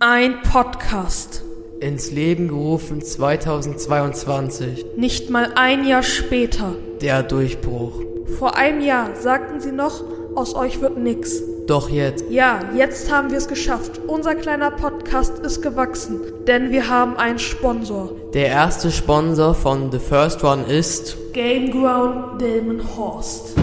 Ein Podcast. Ins Leben gerufen 2022. Nicht mal ein Jahr später. Der Durchbruch. Vor einem Jahr sagten sie noch, aus euch wird nix. Doch jetzt. Ja, jetzt haben wir es geschafft. Unser kleiner Podcast ist gewachsen, denn wir haben einen Sponsor. Der erste Sponsor von The First One ist Game Ground Delmenhorst.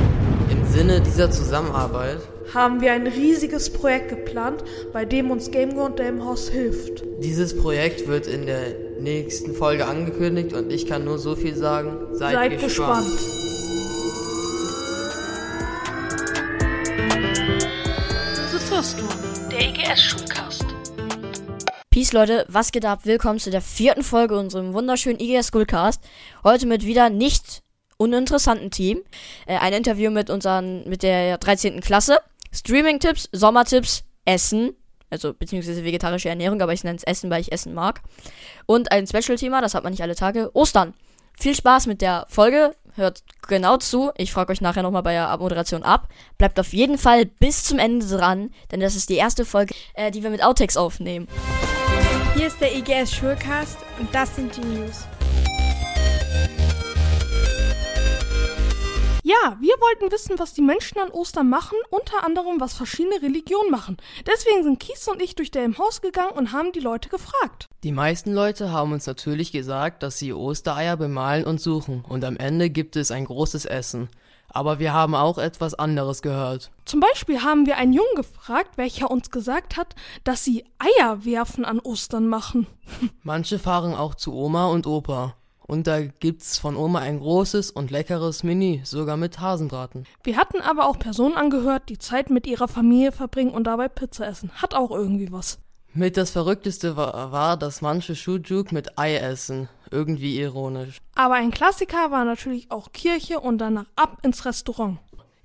im Sinne dieser Zusammenarbeit Haben wir ein riesiges Projekt geplant, bei dem uns Game Ground Delmenhorst hilft. Dieses Projekt wird in der nächsten Folge angekündigt und ich kann nur so viel sagen. Seid, Seid gespannt. The First One, der EGS-Schulcast. Peace Leute, was geht ab? Willkommen zu der vierten Folge unserem wunderschönen IGS Schoolcast. Heute mit wieder nicht uninteressanten Team. Äh, ein Interview mit unseren, mit der 13. Klasse. Streaming-Tipps, Sommertipps, Essen. Also beziehungsweise vegetarische Ernährung, aber ich nenne es Essen, weil ich Essen mag. Und ein Special-Thema, das hat man nicht alle Tage. Ostern. Viel Spaß mit der Folge. Hört genau zu. Ich frage euch nachher nochmal bei der Abmoderation ab. Bleibt auf jeden Fall bis zum Ende dran, denn das ist die erste Folge, äh, die wir mit Outtakes aufnehmen. Hier ist der IGS Schulcast und das sind die News. Ja, wir wollten wissen, was die Menschen an Ostern machen, unter anderem, was verschiedene Religionen machen. Deswegen sind Kies und ich durch der Haus gegangen und haben die Leute gefragt. Die meisten Leute haben uns natürlich gesagt, dass sie Ostereier bemalen und suchen und am Ende gibt es ein großes Essen. Aber wir haben auch etwas anderes gehört. Zum Beispiel haben wir einen Jungen gefragt, welcher uns gesagt hat, dass sie Eier werfen an Ostern machen. Manche fahren auch zu Oma und Opa. Und da gibt's von Oma ein großes und leckeres Mini, sogar mit Hasenbraten. Wir hatten aber auch Personen angehört, die Zeit mit ihrer Familie verbringen und dabei Pizza essen. Hat auch irgendwie was. Mit das Verrückteste war, war dass manche Shujuk mit Ei essen. Irgendwie ironisch. Aber ein Klassiker war natürlich auch Kirche und danach ab ins Restaurant.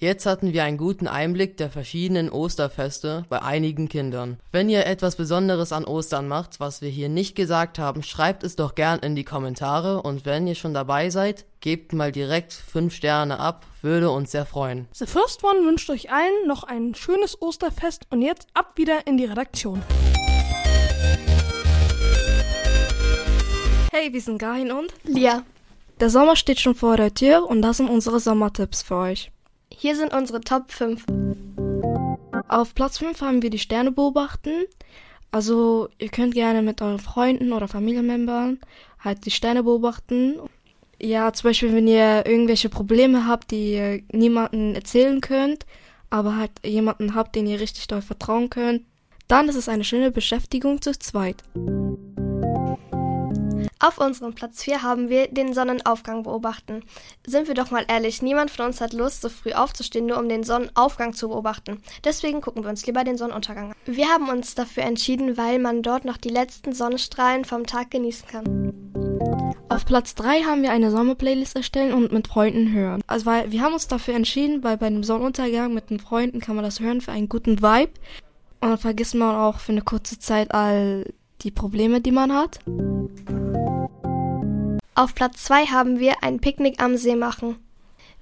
Jetzt hatten wir einen guten Einblick der verschiedenen Osterfeste bei einigen Kindern. Wenn ihr etwas Besonderes an Ostern macht, was wir hier nicht gesagt haben, schreibt es doch gern in die Kommentare und wenn ihr schon dabei seid, gebt mal direkt 5 Sterne ab, würde uns sehr freuen. The First One wünscht euch allen noch ein schönes Osterfest und jetzt ab wieder in die Redaktion. Hey, wir sind Gahin und Lia. Der Sommer steht schon vor der Tür und das sind unsere Sommertipps für euch. Hier sind unsere Top 5. Auf Platz 5 haben wir die Sterne beobachten. Also ihr könnt gerne mit euren Freunden oder Familienmembern halt die Sterne beobachten. Ja, zum Beispiel, wenn ihr irgendwelche Probleme habt, die ihr niemandem erzählen könnt, aber halt jemanden habt, den ihr richtig doll vertrauen könnt, dann ist es eine schöne Beschäftigung zu zweit. Auf unserem Platz 4 haben wir den Sonnenaufgang beobachten. Sind wir doch mal ehrlich, niemand von uns hat Lust, so früh aufzustehen, nur um den Sonnenaufgang zu beobachten. Deswegen gucken wir uns lieber den Sonnenuntergang an. Wir haben uns dafür entschieden, weil man dort noch die letzten Sonnenstrahlen vom Tag genießen kann. Auf Platz 3 haben wir eine Sommerplaylist erstellen und mit Freunden hören. Also weil wir haben uns dafür entschieden, weil bei einem Sonnenuntergang mit den Freunden kann man das hören für einen guten Vibe. Und dann vergisst man auch für eine kurze Zeit all die Probleme, die man hat. Auf Platz 2 haben wir ein Picknick am See machen.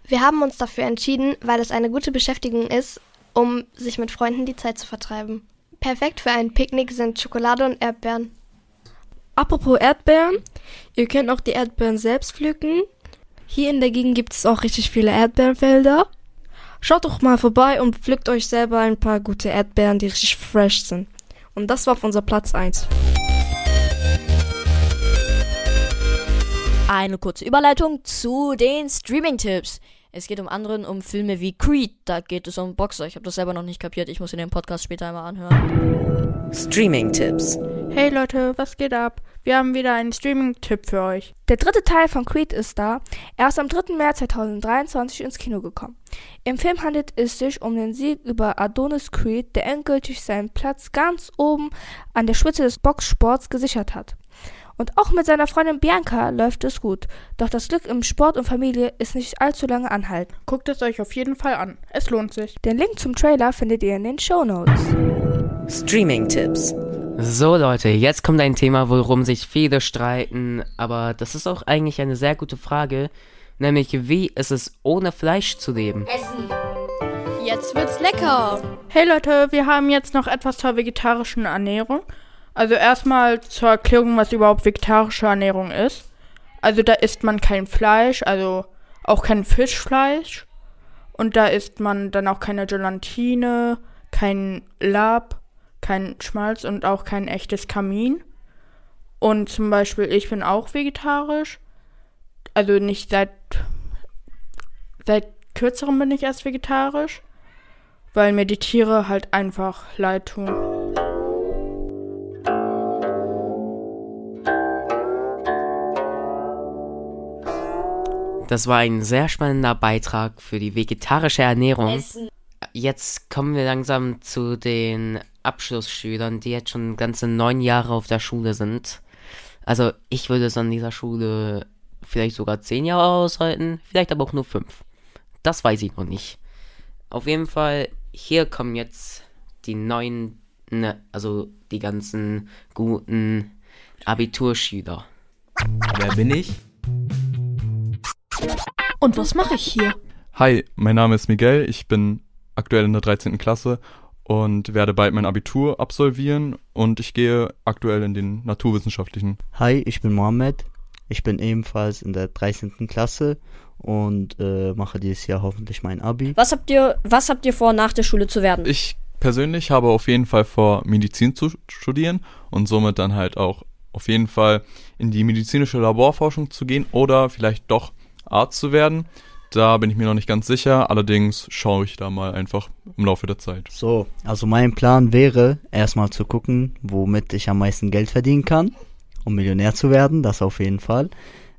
Wir haben uns dafür entschieden, weil es eine gute Beschäftigung ist, um sich mit Freunden die Zeit zu vertreiben. Perfekt für ein Picknick sind Schokolade und Erdbeeren. Apropos Erdbeeren, ihr könnt auch die Erdbeeren selbst pflücken. Hier in der Gegend gibt es auch richtig viele Erdbeerfelder. Schaut doch mal vorbei und pflückt euch selber ein paar gute Erdbeeren, die richtig fresh sind. Und das war auf unser Platz 1. Eine kurze Überleitung zu den Streaming-Tipps. Es geht um anderen um Filme wie Creed. Da geht es um Boxer. Ich habe das selber noch nicht kapiert. Ich muss in den Podcast später einmal anhören. Streaming-Tipps. Hey Leute, was geht ab? Wir haben wieder einen Streaming-Tipp für euch. Der dritte Teil von Creed ist da. Er ist am 3. März 2023 ins Kino gekommen. Im Film handelt es sich um den Sieg über Adonis Creed, der endgültig seinen Platz ganz oben an der Spitze des Boxsports gesichert hat. Und auch mit seiner Freundin Bianca läuft es gut. Doch das Glück im Sport und Familie ist nicht allzu lange anhalten. Guckt es euch auf jeden Fall an. Es lohnt sich. Den Link zum Trailer findet ihr in den Show Notes. Streaming-Tipps. So Leute, jetzt kommt ein Thema, worum sich viele streiten, aber das ist auch eigentlich eine sehr gute Frage, nämlich wie ist es ohne Fleisch zu leben? Essen. Jetzt wird's lecker. Hey Leute, wir haben jetzt noch etwas zur vegetarischen Ernährung. Also erstmal zur Erklärung, was überhaupt vegetarische Ernährung ist. Also da isst man kein Fleisch, also auch kein Fischfleisch. Und da isst man dann auch keine Gelatine, kein Lab, kein Schmalz und auch kein echtes Kamin. Und zum Beispiel, ich bin auch vegetarisch. Also nicht seit, seit kürzerem bin ich erst vegetarisch, weil mir die Tiere halt einfach leid tun. Das war ein sehr spannender Beitrag für die vegetarische Ernährung. Essen. Jetzt kommen wir langsam zu den Abschlussschülern, die jetzt schon ganze neun Jahre auf der Schule sind. Also ich würde es an dieser Schule vielleicht sogar zehn Jahre aushalten, vielleicht aber auch nur fünf. Das weiß ich noch nicht. Auf jeden Fall, hier kommen jetzt die neuen, ne, also die ganzen guten Abiturschüler. Wer bin ich? Und was mache ich hier? Hi, mein Name ist Miguel, ich bin aktuell in der 13. Klasse und werde bald mein Abitur absolvieren und ich gehe aktuell in den naturwissenschaftlichen. Hi, ich bin Mohammed. Ich bin ebenfalls in der 13. Klasse und äh, mache dieses Jahr hoffentlich mein Abi. Was habt ihr, was habt ihr vor, nach der Schule zu werden? Ich persönlich habe auf jeden Fall vor, Medizin zu studieren und somit dann halt auch auf jeden Fall in die medizinische Laborforschung zu gehen oder vielleicht doch Arzt zu werden. Da bin ich mir noch nicht ganz sicher, allerdings schaue ich da mal einfach im Laufe der Zeit. So, also mein Plan wäre, erstmal zu gucken, womit ich am meisten Geld verdienen kann, um Millionär zu werden, das auf jeden Fall.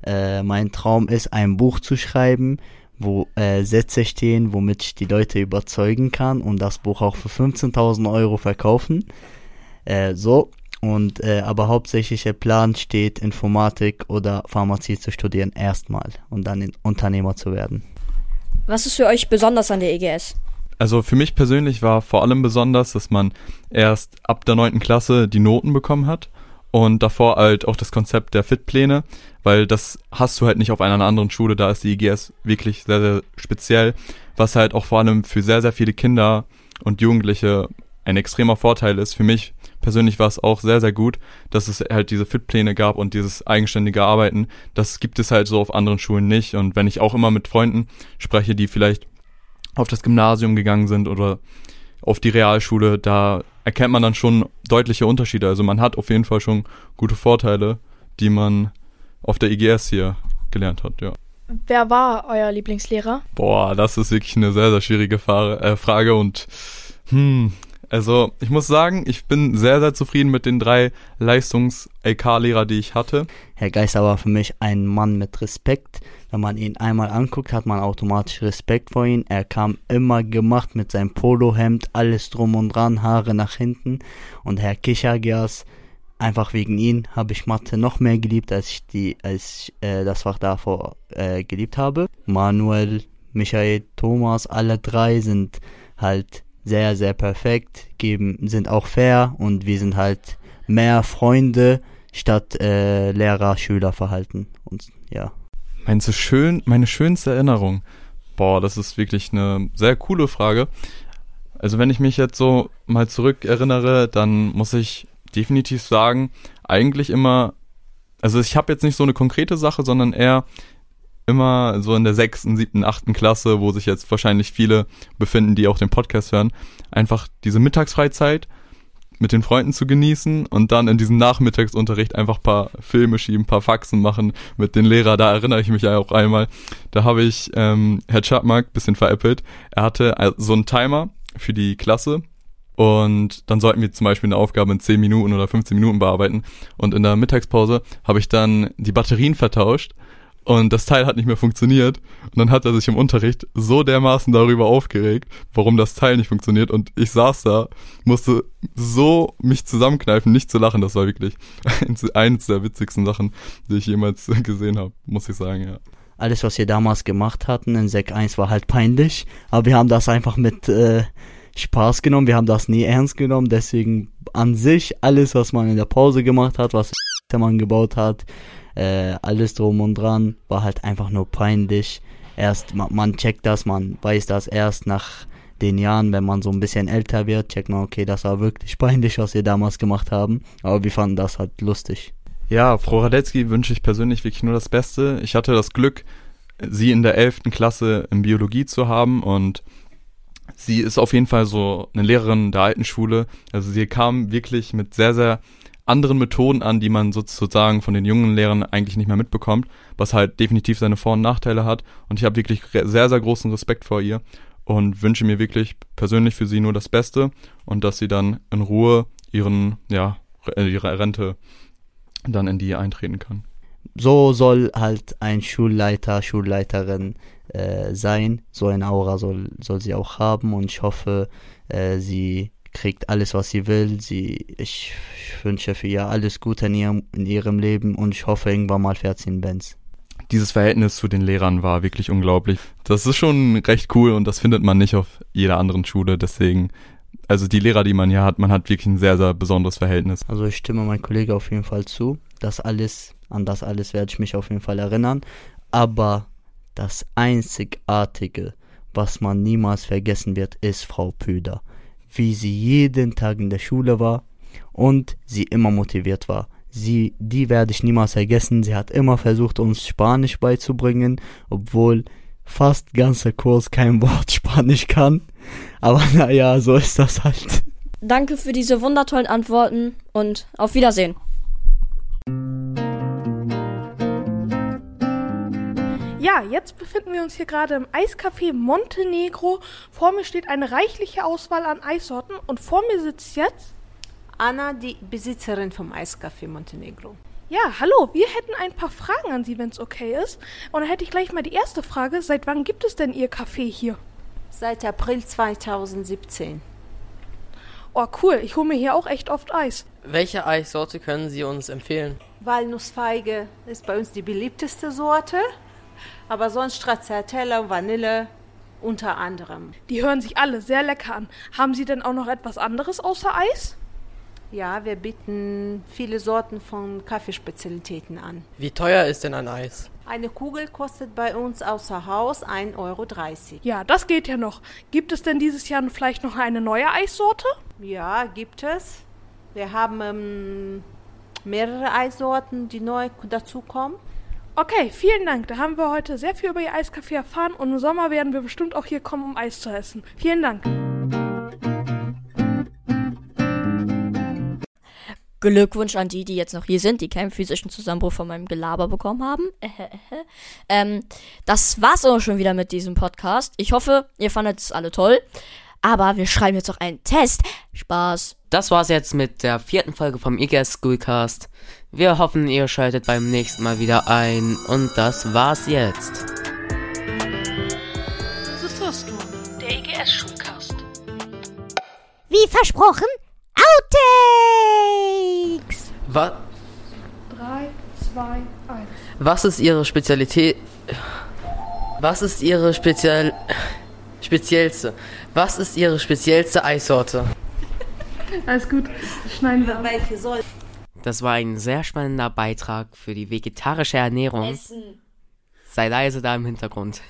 Äh, mein Traum ist, ein Buch zu schreiben, wo äh, Sätze stehen, womit ich die Leute überzeugen kann und das Buch auch für 15.000 Euro verkaufen. Äh, so, und äh, aber hauptsächlicher Plan steht, Informatik oder Pharmazie zu studieren erstmal und dann in Unternehmer zu werden. Was ist für euch besonders an der EGS? Also für mich persönlich war vor allem besonders, dass man erst ab der neunten Klasse die Noten bekommen hat und davor halt auch das Konzept der Fitpläne, weil das hast du halt nicht auf einer anderen Schule, da ist die IGS wirklich sehr, sehr speziell, was halt auch vor allem für sehr, sehr viele Kinder und Jugendliche ein extremer Vorteil ist. Für mich persönlich war es auch sehr, sehr gut, dass es halt diese Fitpläne gab und dieses eigenständige Arbeiten. Das gibt es halt so auf anderen Schulen nicht. Und wenn ich auch immer mit Freunden spreche, die vielleicht auf das Gymnasium gegangen sind oder auf die Realschule, da erkennt man dann schon deutliche Unterschiede. Also man hat auf jeden Fall schon gute Vorteile, die man auf der IGS hier gelernt hat, ja. Wer war euer Lieblingslehrer? Boah, das ist wirklich eine sehr, sehr schwierige Frage, äh, Frage und hm, also ich muss sagen, ich bin sehr, sehr zufrieden mit den drei Leistungs-LK-Lehrer, die ich hatte. Herr Geister war für mich ein Mann mit Respekt. Wenn man ihn einmal anguckt, hat man automatisch Respekt vor ihm. Er kam immer gemacht mit seinem Polohemd, alles drum und dran, Haare nach hinten. Und Herr Kichagias, einfach wegen ihn habe ich Mathe noch mehr geliebt, als ich die, als ich, äh, das Fach davor äh, geliebt habe. Manuel, Michael, Thomas, alle drei sind halt sehr, sehr perfekt, geben, sind auch fair und wir sind halt mehr Freunde statt äh, Lehrer-Schüler-Verhalten. Und ja. Meinst du schön, meine schönste Erinnerung? Boah, das ist wirklich eine sehr coole Frage. Also wenn ich mich jetzt so mal zurück erinnere, dann muss ich definitiv sagen, eigentlich immer, also ich habe jetzt nicht so eine konkrete Sache, sondern eher immer so in der sechsten, siebten, achten Klasse, wo sich jetzt wahrscheinlich viele befinden, die auch den Podcast hören, einfach diese Mittagsfreizeit mit den Freunden zu genießen und dann in diesem Nachmittagsunterricht einfach ein paar Filme schieben, ein paar Faxen machen mit den Lehrern. Da erinnere ich mich ja auch einmal. Da habe ich ähm, Herr Chapmark bisschen veräppelt. Er hatte so einen Timer für die Klasse und dann sollten wir zum Beispiel eine Aufgabe in 10 Minuten oder 15 Minuten bearbeiten. Und in der Mittagspause habe ich dann die Batterien vertauscht und das Teil hat nicht mehr funktioniert. Und dann hat er sich im Unterricht so dermaßen darüber aufgeregt, warum das Teil nicht funktioniert. Und ich saß da, musste so mich zusammenkneifen, nicht zu lachen. Das war wirklich eins der witzigsten Sachen, die ich jemals gesehen habe, muss ich sagen, ja. Alles, was wir damals gemacht hatten in Sek 1 war halt peinlich, aber wir haben das einfach mit äh, Spaß genommen, wir haben das nie ernst genommen, deswegen an sich alles, was man in der Pause gemacht hat, was Mann gebaut hat, äh, alles drum und dran, war halt einfach nur peinlich. Erst, man, man checkt das, man weiß das erst nach den Jahren, wenn man so ein bisschen älter wird, checkt man, okay, das war wirklich peinlich, was wir damals gemacht haben. Aber wir fanden das halt lustig. Ja, Frau Radetzky wünsche ich persönlich wirklich nur das Beste. Ich hatte das Glück, sie in der 11. Klasse in Biologie zu haben und sie ist auf jeden Fall so eine Lehrerin der alten Schule. Also sie kam wirklich mit sehr, sehr anderen Methoden an, die man sozusagen von den jungen Lehrern eigentlich nicht mehr mitbekommt, was halt definitiv seine Vor- und Nachteile hat. Und ich habe wirklich sehr, sehr großen Respekt vor ihr und wünsche mir wirklich persönlich für sie nur das Beste und dass sie dann in Ruhe ihren, ja, ihre Rente dann in die eintreten kann. So soll halt ein Schulleiter, Schulleiterin äh, sein. So eine Aura soll, soll sie auch haben und ich hoffe, äh, sie kriegt alles, was sie will. Sie, ich, ich wünsche für ihr alles Gute in ihrem, in ihrem Leben und ich hoffe, irgendwann mal fährt sie in Benz. Dieses Verhältnis zu den Lehrern war wirklich unglaublich. Das ist schon recht cool und das findet man nicht auf jeder anderen Schule. Deswegen, also die Lehrer, die man hier hat, man hat wirklich ein sehr, sehr besonderes Verhältnis. Also ich stimme meinem Kollege auf jeden Fall zu. Das alles, an das alles werde ich mich auf jeden Fall erinnern. Aber das Einzigartige, was man niemals vergessen wird, ist Frau Püder wie sie jeden Tag in der Schule war und sie immer motiviert war. Sie, die werde ich niemals vergessen. Sie hat immer versucht, uns Spanisch beizubringen, obwohl fast ganzer Kurs kein Wort Spanisch kann. Aber naja, so ist das halt. Danke für diese wundertollen Antworten und auf Wiedersehen. Ja, jetzt befinden wir uns hier gerade im Eiscafé Montenegro. Vor mir steht eine reichliche Auswahl an Eissorten und vor mir sitzt jetzt Anna, die Besitzerin vom Eiscafé Montenegro. Ja, hallo, wir hätten ein paar Fragen an Sie, wenn es okay ist. Und dann hätte ich gleich mal die erste Frage. Seit wann gibt es denn Ihr Café hier? Seit April 2017. Oh, cool. Ich hole mir hier auch echt oft Eis. Welche Eissorte können Sie uns empfehlen? Walnussfeige ist bei uns die beliebteste Sorte. Aber sonst Stracciatella, Vanille unter anderem. Die hören sich alle sehr lecker an. Haben Sie denn auch noch etwas anderes außer Eis? Ja, wir bieten viele Sorten von Kaffeespezialitäten an. Wie teuer ist denn ein Eis? Eine Kugel kostet bei uns außer Haus 1,30 Euro. Ja, das geht ja noch. Gibt es denn dieses Jahr vielleicht noch eine neue Eissorte? Ja, gibt es. Wir haben ähm, mehrere Eissorten, die neu dazukommen. Okay, vielen Dank. Da haben wir heute sehr viel über Ihr Eiscafé erfahren und im Sommer werden wir bestimmt auch hier kommen, um Eis zu essen. Vielen Dank. Glückwunsch an die, die jetzt noch hier sind, die keinen physischen Zusammenbruch von meinem Gelaber bekommen haben. ähm, das war's auch schon wieder mit diesem Podcast. Ich hoffe, ihr fandet es alle toll. Aber wir schreiben jetzt noch einen Test. Spaß. Das war's jetzt mit der vierten Folge vom IGS Schoolcast. Wir hoffen, ihr schaltet beim nächsten Mal wieder ein. Und das war's jetzt. The First One, der IGS Schulcast. Wie versprochen, Outtakes! Was? 3, 2, 1. Was ist Ihre Spezialität? Was ist Ihre speziell speziellste? Was ist Ihre speziellste Eissorte? Alles gut, schneiden wir. Welche soll? Das war ein sehr spannender Beitrag für die vegetarische Ernährung. Sei leise da im Hintergrund.